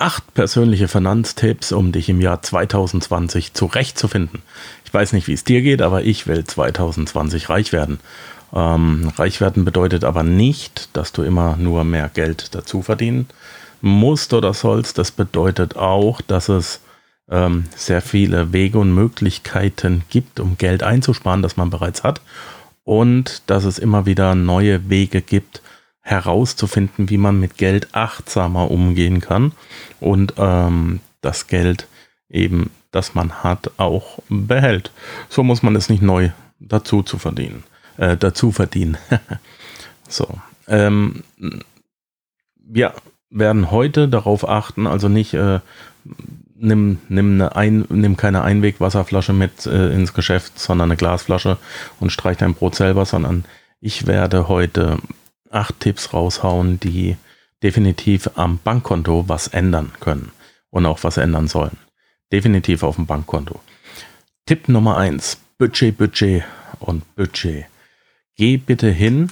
Acht persönliche Finanztipps, um dich im Jahr 2020 zurechtzufinden. Ich weiß nicht, wie es dir geht, aber ich will 2020 reich werden. Ähm, reich werden bedeutet aber nicht, dass du immer nur mehr Geld dazu verdienen musst oder sollst. Das bedeutet auch, dass es ähm, sehr viele Wege und Möglichkeiten gibt, um Geld einzusparen, das man bereits hat. Und dass es immer wieder neue Wege gibt, herauszufinden, wie man mit Geld achtsamer umgehen kann und ähm, das Geld eben, das man hat, auch behält. So muss man es nicht neu dazu zu verdienen, äh, dazu verdienen. so, ähm, wir werden heute darauf achten, also nicht äh, nimm, nimm, eine Ein, nimm keine Einwegwasserflasche mit äh, ins Geschäft, sondern eine Glasflasche und streich dein Brot selber, sondern ich werde heute acht Tipps raushauen, die definitiv am Bankkonto was ändern können und auch was ändern sollen. Definitiv auf dem Bankkonto. Tipp Nummer eins: Budget, Budget und Budget. Geh bitte hin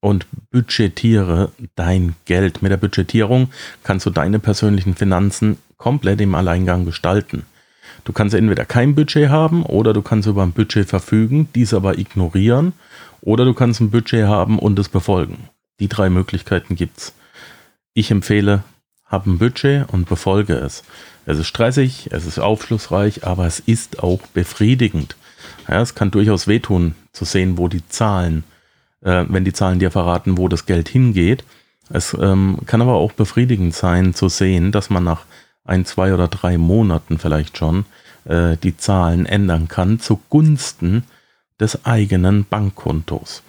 und budgetiere dein Geld. Mit der Budgetierung kannst du deine persönlichen Finanzen komplett im Alleingang gestalten. Du kannst entweder kein Budget haben oder du kannst über ein Budget verfügen, dies aber ignorieren oder du kannst ein Budget haben und es befolgen. Die drei Möglichkeiten gibt's. Ich empfehle, hab ein Budget und befolge es. Es ist stressig, es ist aufschlussreich, aber es ist auch befriedigend. Ja, es kann durchaus wehtun, zu sehen, wo die Zahlen, äh, wenn die Zahlen dir verraten, wo das Geld hingeht. Es ähm, kann aber auch befriedigend sein, zu sehen, dass man nach ein, zwei oder drei Monaten vielleicht schon äh, die Zahlen ändern kann zugunsten des eigenen Bankkontos.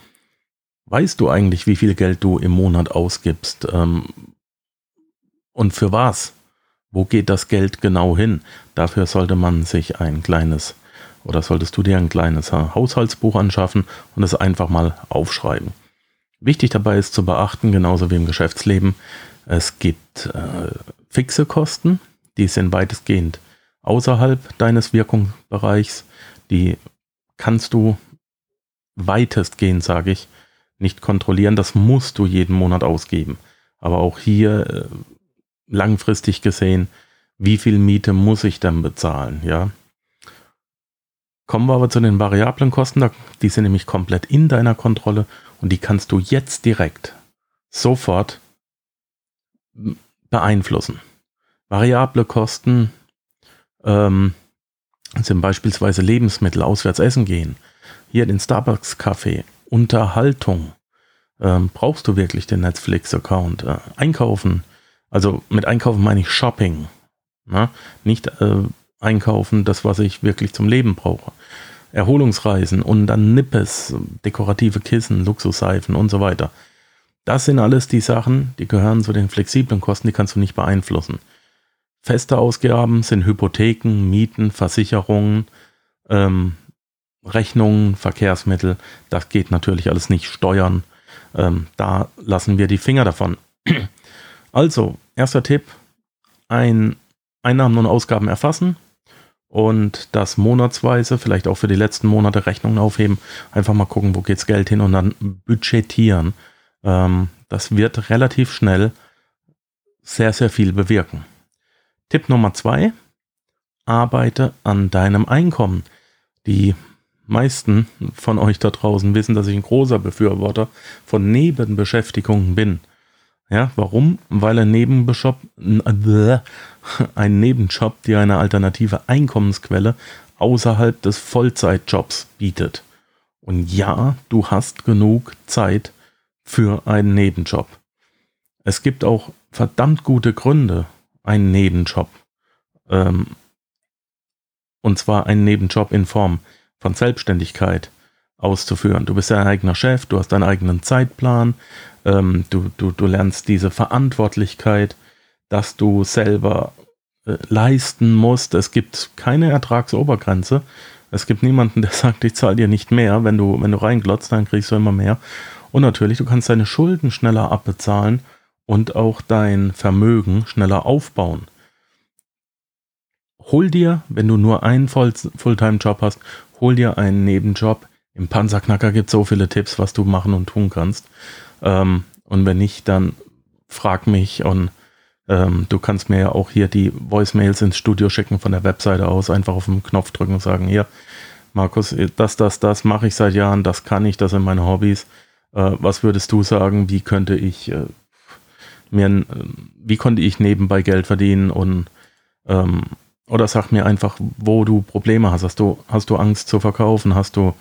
Weißt du eigentlich, wie viel Geld du im Monat ausgibst? Ähm, und für was? Wo geht das Geld genau hin? Dafür sollte man sich ein kleines oder solltest du dir ein kleines Haushaltsbuch anschaffen und es einfach mal aufschreiben. Wichtig dabei ist zu beachten, genauso wie im Geschäftsleben, es gibt äh, fixe Kosten, die sind weitestgehend außerhalb deines Wirkungsbereichs. Die kannst du weitestgehend, sage ich, nicht kontrollieren. Das musst du jeden Monat ausgeben. Aber auch hier äh, langfristig gesehen, wie viel Miete muss ich dann bezahlen? Ja. Kommen wir aber zu den variablen Kosten. Die sind nämlich komplett in deiner Kontrolle und die kannst du jetzt direkt sofort beeinflussen. Variable Kosten ähm, sind beispielsweise Lebensmittel, auswärts essen gehen, hier den Starbucks-Kaffee, Unterhaltung. Ähm, brauchst du wirklich den Netflix-Account? Äh, einkaufen, also mit Einkaufen meine ich Shopping. Na? Nicht äh, einkaufen, das, was ich wirklich zum Leben brauche. Erholungsreisen und dann Nippes, dekorative Kissen, Luxusseifen und so weiter. Das sind alles die Sachen, die gehören zu den flexiblen Kosten, die kannst du nicht beeinflussen. Feste Ausgaben sind Hypotheken, Mieten, Versicherungen, ähm, Rechnungen, Verkehrsmittel. Das geht natürlich alles nicht. Steuern, ähm, da lassen wir die Finger davon. Also, erster Tipp, ein Einnahmen und Ausgaben erfassen und das monatsweise, vielleicht auch für die letzten Monate Rechnungen aufheben. Einfach mal gucken, wo geht's Geld hin und dann budgetieren. Ähm, das wird relativ schnell sehr, sehr viel bewirken. Tipp Nummer zwei, arbeite an deinem Einkommen. Die meisten von euch da draußen wissen, dass ich ein großer Befürworter von Nebenbeschäftigungen bin. Ja, warum? Weil ein Nebenjob, ein Nebenjob dir eine alternative Einkommensquelle außerhalb des Vollzeitjobs bietet. Und ja, du hast genug Zeit für einen Nebenjob. Es gibt auch verdammt gute Gründe, einen Nebenjob. Ähm, und zwar einen Nebenjob in Form von Selbstständigkeit auszuführen. Du bist dein eigener Chef, du hast deinen eigenen Zeitplan, ähm, du, du, du lernst diese Verantwortlichkeit, dass du selber äh, leisten musst. Es gibt keine Ertragsobergrenze. Es gibt niemanden, der sagt, ich zahle dir nicht mehr. Wenn du, wenn du reinglotzt, dann kriegst du immer mehr. Und natürlich, du kannst deine Schulden schneller abbezahlen und auch dein Vermögen schneller aufbauen. Hol dir, wenn du nur einen Fulltime-Job hast, hol dir einen Nebenjob. Im Panzerknacker gibt es so viele Tipps, was du machen und tun kannst. Ähm, und wenn nicht, dann frag mich und Ähm, du kannst mir ja auch hier die Voicemails ins Studio schicken von der Webseite aus, einfach auf den Knopf drücken und sagen, hier, Markus, das, das, das mache ich seit Jahren, das kann ich, das sind meine Hobbys. Äh, was würdest du sagen, wie könnte ich äh, mir, äh, wie konnte ich nebenbei Geld verdienen und ähm, oder sag mir einfach, wo du Probleme hast. Hast du, hast du Angst zu verkaufen? Hast du,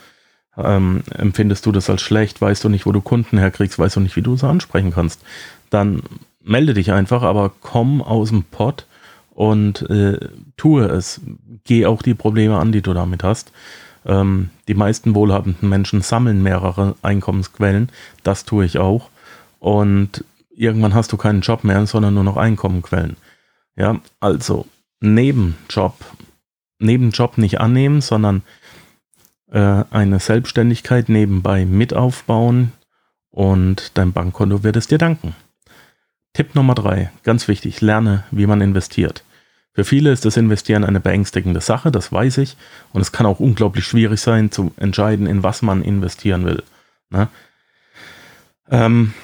ähm, empfindest du das als schlecht? Weißt du nicht, wo du Kunden herkriegst? Weißt du nicht, wie du sie ansprechen kannst? Dann melde dich einfach, aber komm aus dem Pott und äh, tue es. Geh auch die Probleme an, die du damit hast. Ähm, die meisten wohlhabenden Menschen sammeln mehrere Einkommensquellen. Das tue ich auch. Und irgendwann hast du keinen Job mehr, sondern nur noch Einkommenquellen. Ja, also Nebenjob, Nebenjob nicht annehmen, sondern äh, eine Selbstständigkeit nebenbei mit aufbauen und dein Bankkonto wird es dir danken. Tipp Nummer drei, ganz wichtig, lerne, wie man investiert. Für viele ist das Investieren eine beängstigende Sache, das weiß ich. Und es kann auch unglaublich schwierig sein, zu entscheiden, in was man investieren will. Ne? Ähm,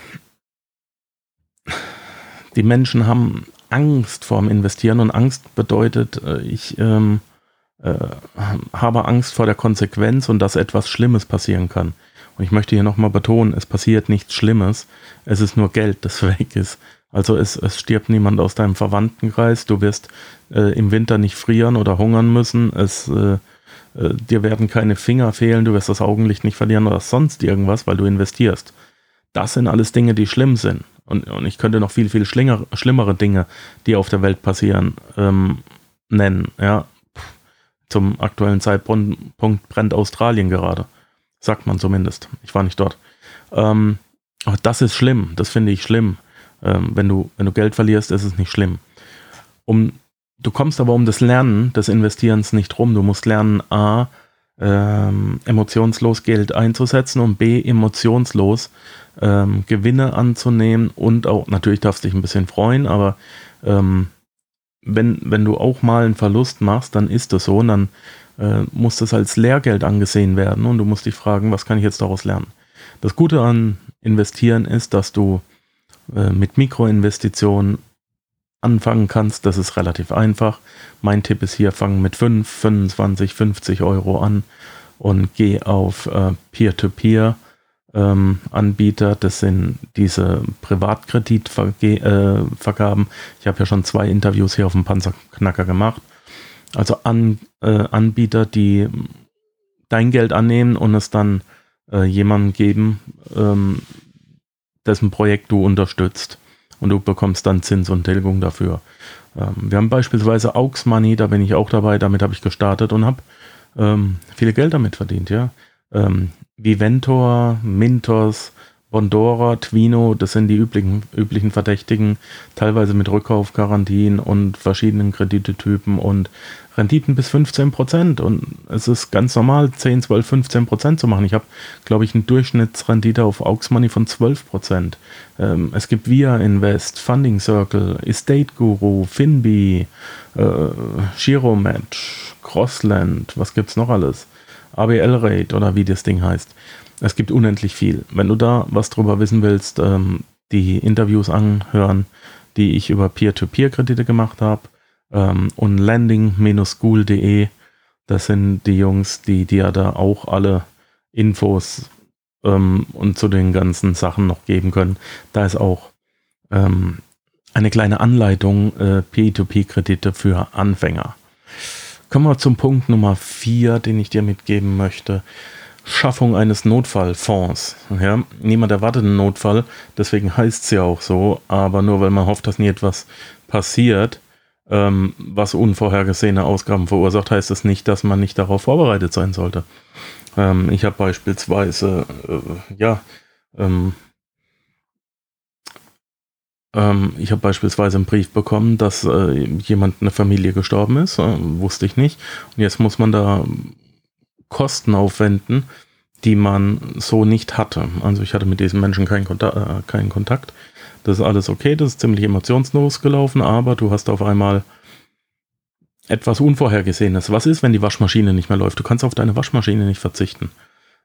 die Menschen haben Angst vorm Investieren und Angst bedeutet, äh, ich ähm, äh, habe Angst vor der Konsequenz und dass etwas Schlimmes passieren kann. Und ich möchte hier nochmal betonen, es passiert nichts Schlimmes, es ist nur Geld, das weg ist. Also es, es stirbt niemand aus deinem Verwandtenkreis, du wirst äh, im Winter nicht frieren oder hungern müssen, es, äh, äh, dir werden keine Finger fehlen, du wirst das Augenlicht nicht verlieren oder sonst irgendwas, weil du investierst. Das sind alles Dinge, die schlimm sind. Und, und ich könnte noch viel, viel schlinger, schlimmere Dinge, die auf der Welt passieren, ähm, nennen. Ja, zum aktuellen Zeitpunkt brennt Australien gerade. Sagt man zumindest. Ich war nicht dort. Ähm, das ist schlimm. Das finde ich schlimm. Ähm, wenn, du, wenn du Geld verlierst, ist es nicht schlimm. Um, du kommst aber um das Lernen des Investierens nicht rum. Du musst lernen, A, ähm, emotionslos Geld einzusetzen und B, emotionslos ähm, Gewinne anzunehmen und auch, natürlich darfst du dich ein bisschen freuen, aber ähm, wenn, wenn du auch mal einen Verlust machst, dann ist das so und dann äh, muss das als Lehrgeld angesehen werden und du musst dich fragen, was kann ich jetzt daraus lernen? Das Gute an Investieren ist, dass du äh, mit Mikroinvestitionen anfangen kannst. Das ist relativ einfach. Mein Tipp ist hier, fang mit 5, 25, 50 Euro an und geh auf äh, Peer-to-Peer. -Peer ähm, Anbieter. Das sind diese Privatkreditvergaben. Äh, ich habe ja schon zwei Interviews hier auf dem Panzerknacker gemacht. Also an, äh, Anbieter, die dein Geld annehmen und es dann äh, jemandem geben, ähm, dessen Projekt du unterstützt. Und du bekommst dann Zins und Tilgung dafür. Ähm, wir haben beispielsweise Aux Money, da bin ich auch dabei, damit habe ich gestartet und habe ähm, viel Geld damit verdient, ja. Ähm, Viventor, Mintos, Bondora, Twino, das sind die üblichen, üblichen Verdächtigen, teilweise mit Rückkaufgarantien und verschiedenen Kreditetypen und Renditen bis 15 Prozent. Und es ist ganz normal, 10, 12, 15 Prozent zu machen. Ich habe, glaube ich, eine Durchschnittsrendite auf Aux Money von 12 Prozent. Ähm, es gibt Via Invest, Funding Circle, Estate Guru, Finbi, äh, Giromatch, Crossland, was gibt es noch alles? ABL Rate oder wie das Ding heißt. Es gibt unendlich viel. Wenn du da was drüber wissen willst, ähm, die Interviews anhören, die ich über Peer-to-Peer-Kredite gemacht habe ähm, und landing-school.de, das sind die Jungs, die dir da auch alle Infos ähm, und zu den ganzen Sachen noch geben können. Da ist auch ähm, eine kleine Anleitung äh, P2P-Kredite für Anfänger. Kommen wir zum Punkt Nummer vier, den ich dir mitgeben möchte. Schaffung eines Notfallfonds. Ja, niemand erwartet einen Notfall, deswegen heißt es ja auch so, aber nur weil man hofft, dass nie etwas passiert, ähm, was unvorhergesehene Ausgaben verursacht, heißt es das nicht, dass man nicht darauf vorbereitet sein sollte. Ähm, ich habe beispielsweise, äh, ja, ähm, ähm, ich habe beispielsweise einen Brief bekommen, dass äh, jemand eine Familie gestorben ist, äh, wusste ich nicht. Und jetzt muss man da Kosten aufwenden, die man so nicht hatte. Also ich hatte mit diesen Menschen keinen Kontakt, äh, keinen Kontakt. Das ist alles okay, das ist ziemlich emotionslos gelaufen, aber du hast auf einmal etwas Unvorhergesehenes. Was ist, wenn die Waschmaschine nicht mehr läuft? Du kannst auf deine Waschmaschine nicht verzichten.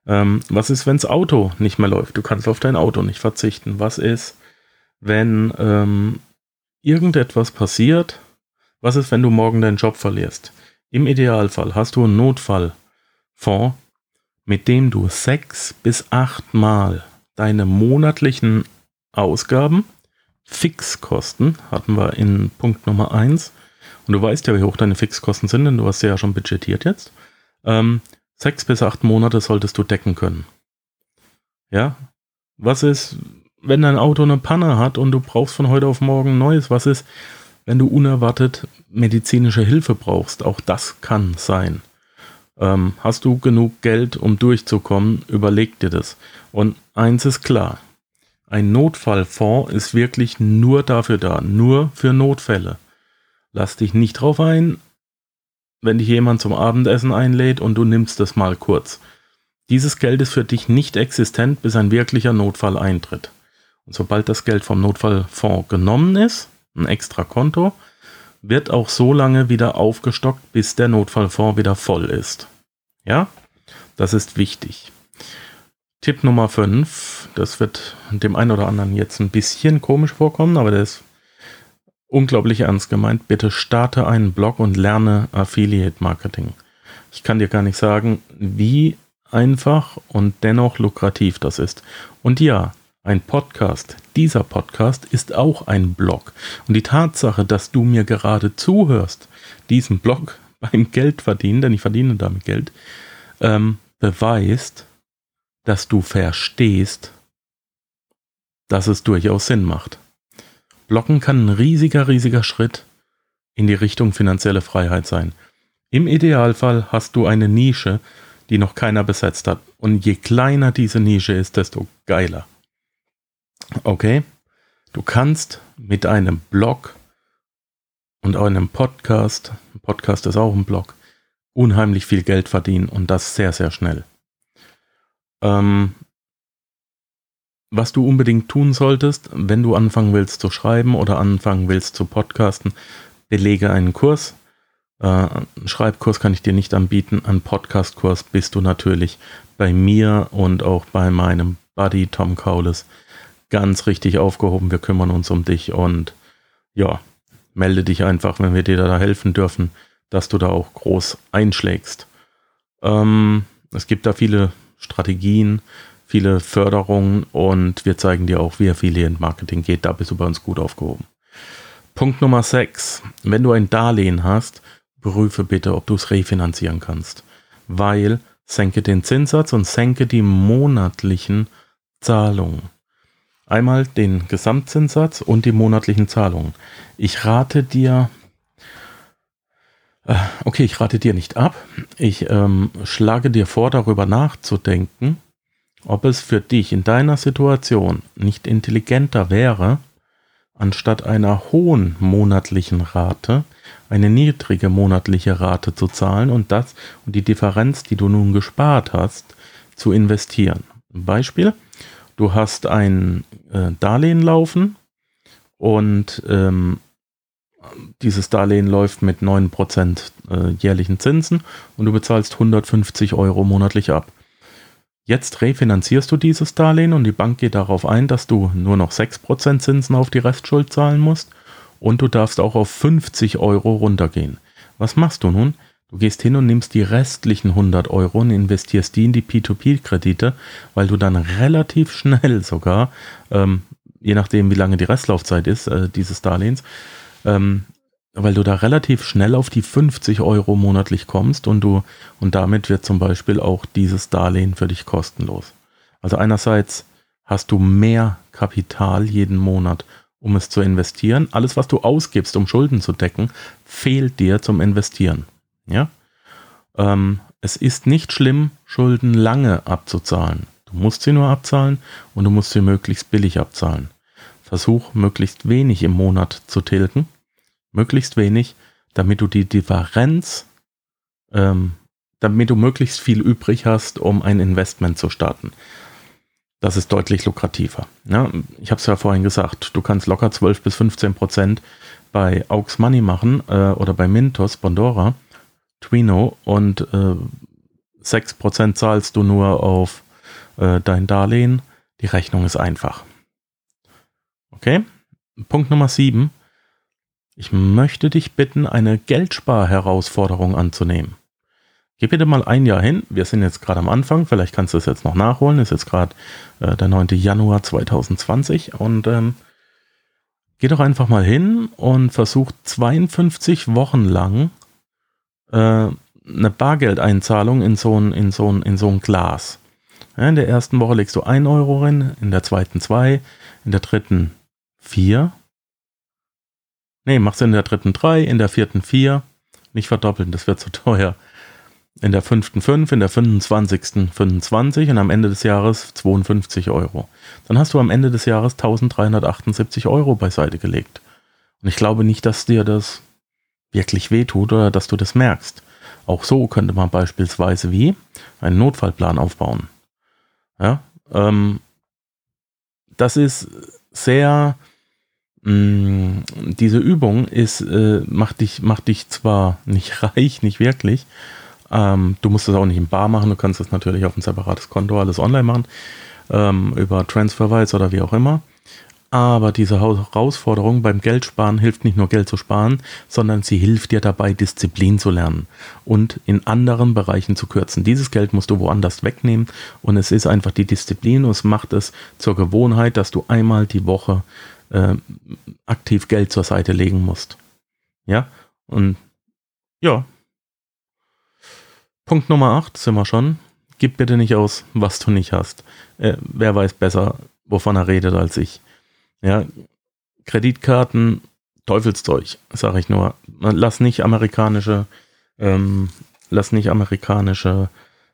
Ähm, was ist, wenn das Auto nicht mehr läuft? Du kannst auf dein Auto nicht verzichten. Was ist, wenn ähm, irgendetwas passiert, was ist, wenn du morgen deinen Job verlierst? Im Idealfall hast du einen Notfallfonds, mit dem du sechs bis acht Mal deine monatlichen Ausgaben, Fixkosten, hatten wir in Punkt Nummer eins und du weißt ja, wie hoch deine Fixkosten sind, denn du hast ja schon budgetiert jetzt, ähm, sechs bis acht Monate solltest du decken können. Ja, was ist, wenn dein Auto eine Panne hat und du brauchst von heute auf morgen Neues? Was ist, wenn du unerwartet medizinische Hilfe brauchst? Auch das kann sein. Ähm, hast du genug Geld, um durchzukommen? Überleg dir das. Und eins ist klar. Ein Notfallfonds ist wirklich nur dafür da, nur für Notfälle. Lass dich nicht drauf ein, wenn dich jemand zum Abendessen einlädt und du nimmst das mal kurz. Dieses Geld ist für dich nicht existent, bis ein wirklicher Notfall eintritt. Und sobald das Geld vom Notfallfonds genommen ist, ein extra Konto, wird auch so lange wieder aufgestockt, bis der Notfallfonds wieder voll ist. Ja, das ist wichtig. Tipp Nummer 5, das wird dem einen oder anderen jetzt ein bisschen komisch vorkommen, aber der ist unglaublich ernst gemeint. Bitte starte einen Blog und lerne Affiliate Marketing. Ich kann dir gar nicht sagen, wie einfach und dennoch lukrativ das ist. Und ja, ein Podcast, dieser Podcast ist auch ein Blog. Und die Tatsache, dass du mir gerade zuhörst, diesem Blog beim Geld verdienen, denn ich verdiene damit Geld, ähm, beweist, dass du verstehst, dass es durchaus Sinn macht. Blocken kann ein riesiger, riesiger Schritt in die Richtung finanzielle Freiheit sein. Im Idealfall hast du eine Nische, die noch keiner besetzt hat. Und je kleiner diese Nische ist, desto geiler. Okay? Du kannst mit einem Blog und einem Podcast, ein Podcast ist auch ein Blog, unheimlich viel Geld verdienen und das sehr, sehr schnell. Ähm, was du unbedingt tun solltest, wenn du anfangen willst zu schreiben oder anfangen willst zu podcasten, belege einen Kurs. Äh, einen Schreibkurs kann ich dir nicht anbieten. Ein Podcastkurs bist du natürlich bei mir und auch bei meinem Buddy Tom Kaules ganz richtig aufgehoben. Wir kümmern uns um dich und ja, melde dich einfach, wenn wir dir da helfen dürfen, dass du da auch groß einschlägst. Ähm, es gibt da viele Strategien, viele Förderungen und wir zeigen dir auch, wie Affiliate Marketing geht. Da bist du bei uns gut aufgehoben. Punkt Nummer 6. Wenn du ein Darlehen hast, prüfe bitte, ob du es refinanzieren kannst. Weil senke den Zinssatz und senke die monatlichen Zahlungen. Einmal den Gesamtzinssatz und die monatlichen Zahlungen. Ich rate dir, äh, okay, ich rate dir nicht ab. Ich ähm, schlage dir vor, darüber nachzudenken, ob es für dich in deiner Situation nicht intelligenter wäre, anstatt einer hohen monatlichen Rate eine niedrige monatliche Rate zu zahlen und das und die Differenz, die du nun gespart hast, zu investieren. Beispiel, du hast ein äh, Darlehen laufen und ähm, dieses Darlehen läuft mit 9% äh, jährlichen Zinsen und du bezahlst 150 Euro monatlich ab. Jetzt refinanzierst du dieses Darlehen und die Bank geht darauf ein, dass du nur noch 6% Zinsen auf die Restschuld zahlen musst und du darfst auch auf 50 Euro runtergehen. Was machst du nun? Du gehst hin und nimmst die restlichen 100 Euro und investierst die in die P2P-Kredite, weil du dann relativ schnell sogar, ähm, je nachdem wie lange die Restlaufzeit ist, äh, dieses Darlehens, ähm, weil du da relativ schnell auf die 50 Euro monatlich kommst und du und damit wird zum Beispiel auch dieses Darlehen für dich kostenlos. Also einerseits hast du mehr Kapital jeden Monat, um es zu investieren. Alles, was du ausgibst, um Schulden zu decken, fehlt dir zum Investieren. Ja, ähm, es ist nicht schlimm, Schulden lange abzuzahlen. Du musst sie nur abzahlen und du musst sie möglichst billig abzahlen. Versuch möglichst wenig im Monat zu tilgen möglichst wenig, damit du die Differenz, ähm, damit du möglichst viel übrig hast, um ein Investment zu starten. Das ist deutlich lukrativer. Ja, ich habe es ja vorhin gesagt, du kannst locker 12 bis 15 Prozent bei Aux Money machen äh, oder bei Mintos, Bondora, Twino und äh, 6 Prozent zahlst du nur auf äh, dein Darlehen. Die Rechnung ist einfach. Okay? Punkt Nummer 7 Ich möchte dich bitten, eine Geldsparherausforderung anzunehmen. Geh bitte mal ein Jahr hin. Wir sind jetzt gerade am Anfang. Vielleicht kannst du es jetzt noch nachholen. Ist jetzt gerade äh, der 9. Januar 2020. Und ähm, geh doch einfach mal hin und versuch 52 Wochen lang eine Bargeldeinzahlung in so ein, in so ein, in so ein Glas. In der ersten Woche legst du 1 Euro rein, in der zweiten 2, in der dritten 4. Nee, machst du in der dritten 3, in der vierten 4. Nicht verdoppeln, das wird zu teuer. In der fünften 5, in der 25. 25 und am Ende des Jahres 52 Euro. Dann hast du am Ende des Jahres 1378 Euro beiseite gelegt. Und ich glaube nicht, dass dir das wirklich wehtut oder dass du das merkst. Auch so könnte man beispielsweise wie einen Notfallplan aufbauen. Ja, ähm, das ist sehr, mh, mm, diese Übung ist, äh, macht dich, macht dich zwar nicht reich, nicht wirklich, ähm, du musst es auch nicht im Bar machen, du kannst es natürlich auf ein separates Konto alles online machen, ähm, über Transferwise oder wie auch immer. Aber diese Herausforderung beim Geldsparen hilft nicht nur Geld zu sparen, sondern sie hilft dir dabei, Disziplin zu lernen und in anderen Bereichen zu kürzen. Dieses Geld musst du woanders wegnehmen und es ist einfach die Disziplin und es macht es zur Gewohnheit, dass du einmal die Woche äh, aktiv Geld zur Seite legen musst. Ja, und ja. Punkt Nummer 8 sind wir schon. Gib bitte nicht aus, was du nicht hast. Äh, wer weiß besser, wovon er redet als ich. Ja, Kreditkarten, Teufelszeug, sage ich nur. Lass nicht amerikanische, ähm, lass nicht amerikanische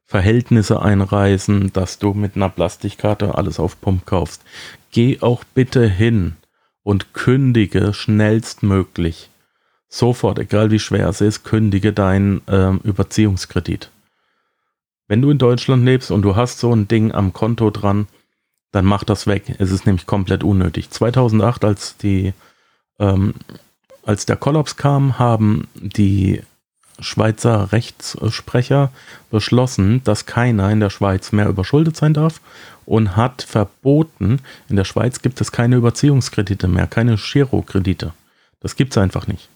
Verhältnisse einreißen, dass du mit einer Plastikkarte alles auf Pump kaufst. Geh auch bitte hin und kündige schnellstmöglich. Sofort, egal wie schwer es ist, kündige deinen ähm, Überziehungskredit. Wenn du in Deutschland lebst und du hast so ein Ding am Konto dran, dann mach das weg. Es ist nämlich komplett unnötig. 2008, als die, ähm, als der Kollaps kam, haben die Schweizer Rechtssprecher beschlossen, dass keiner in der Schweiz mehr überschuldet sein darf und hat verboten, in der Schweiz gibt es keine Überziehungskredite mehr, keine Girokredite. Das gibt es einfach nicht.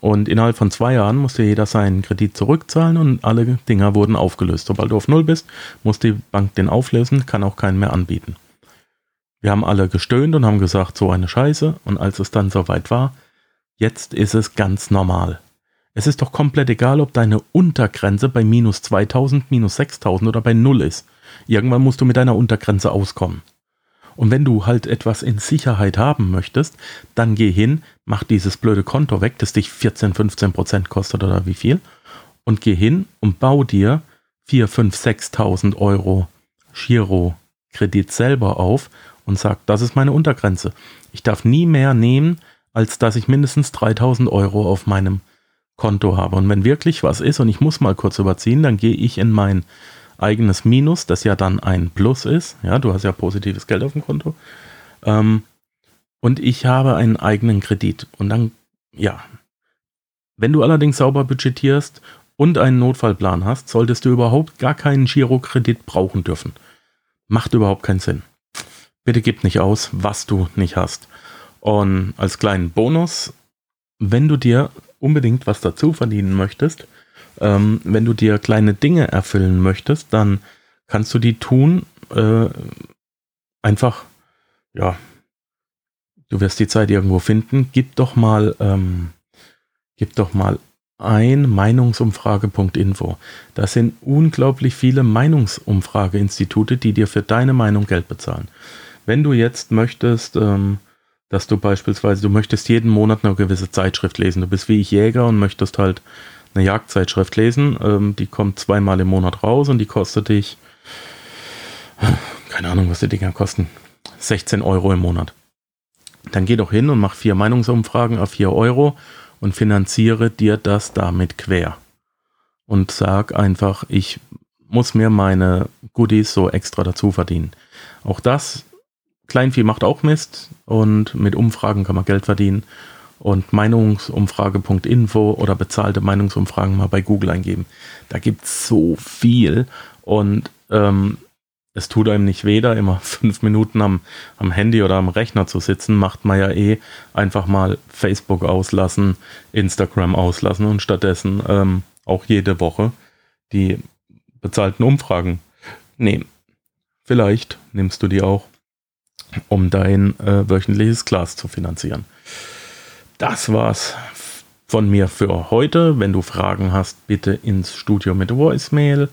Und innerhalb von zwei Jahren musste jeder seinen Kredit zurückzahlen und alle Dinger wurden aufgelöst. Sobald du auf Null bist, muss die Bank den auflösen, kann auch keinen mehr anbieten. Wir haben alle gestöhnt und haben gesagt, so eine Scheiße. Und als es dann soweit war, jetzt ist es ganz normal. Es ist doch komplett egal, ob deine Untergrenze bei minus 2000, minus 6000 oder bei Null ist. Irgendwann musst du mit deiner Untergrenze auskommen. Und wenn du halt etwas in Sicherheit haben möchtest, dann geh hin, mach dieses blöde Konto weg, das dich 14, 15 Prozent kostet oder wie viel, und geh hin und bau dir 4, 5, 6.000 Euro Giro-Kredit selber auf und sag, das ist meine Untergrenze. Ich darf nie mehr nehmen, als dass ich mindestens 3000 Euro auf meinem Konto habe. Und wenn wirklich was ist und ich muss mal kurz überziehen, dann gehe ich in mein eigenes Minus, das ja dann ein Plus ist. Ja, du hast ja positives Geld auf dem Konto. Ähm, und ich habe einen eigenen Kredit. Und dann, ja. Wenn du allerdings sauber budgetierst und einen Notfallplan hast, solltest du überhaupt gar keinen Girokredit brauchen dürfen. Macht überhaupt keinen Sinn. Bitte gib nicht aus, was du nicht hast. Und als kleinen Bonus, wenn du dir unbedingt was dazu verdienen möchtest, ähm, wenn du dir kleine Dinge erfüllen möchtest, dann kannst du die tun. Äh, einfach, ja, du wirst die Zeit irgendwo finden. Gib doch mal, ähm, gib doch mal ein Meinungsumfrage.info. Das sind unglaublich viele Meinungsumfrageinstitute, die dir für deine Meinung Geld bezahlen. Wenn du jetzt möchtest, ähm, dass du beispielsweise, du möchtest jeden Monat eine gewisse Zeitschrift lesen, du bist wie ich Jäger und möchtest halt eine Jagdzeitschrift lesen. Ähm, die kommt zweimal im Monat raus und die kostet dich, keine Ahnung, was die Dinger kosten, 16 Euro im Monat. Dann geh doch hin und mach vier Meinungsumfragen auf 4 Euro und finanziere dir das damit quer. Und sag einfach, ich muss mir meine Goodies so extra dazu verdienen. Auch das, Kleinvieh macht auch Mist und mit Umfragen kann man Geld verdienen und Meinungsumfrage.info oder bezahlte Meinungsumfragen mal bei Google eingeben. Da gibt es so viel und ähm, es tut einem nicht weh, da immer fünf Minuten am, am Handy oder am Rechner zu sitzen, macht man ja eh einfach mal Facebook auslassen, Instagram auslassen und stattdessen ähm, auch jede Woche die bezahlten Umfragen nehmen. Vielleicht nimmst du die auch, um dein äh, wöchentliches Glas zu finanzieren. Das war's von mir für heute. Wenn du Fragen hast, bitte ins Studio mit Voicemail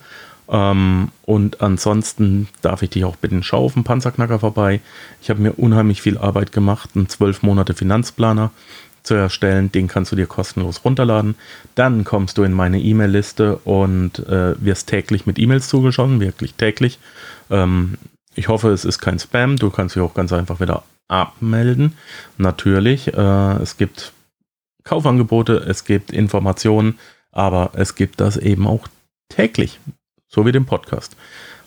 ähm, und ansonsten darf ich dich auch bitten, schau auf den Panzerknacker vorbei. Ich habe mir unheimlich viel Arbeit gemacht, einen zwölf Monate Finanzplaner zu erstellen. Den kannst du dir kostenlos runterladen. Dann kommst du in meine E-Mail-Liste und äh, wirst täglich mit E-Mails zugeschossen, wirklich täglich. Ähm, ich hoffe, es ist kein Spam. Du kannst dich auch ganz einfach wieder abmelden. Natürlich, äh, es gibt Kaufangebote, es gibt Informationen, aber es gibt das eben auch täglich. So wie dem Podcast.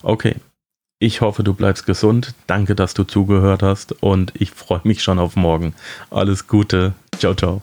Okay. Ich hoffe, du bleibst gesund. Danke, dass du zugehört hast und ich freue mich schon auf morgen. Alles Gute. Ciao, ciao.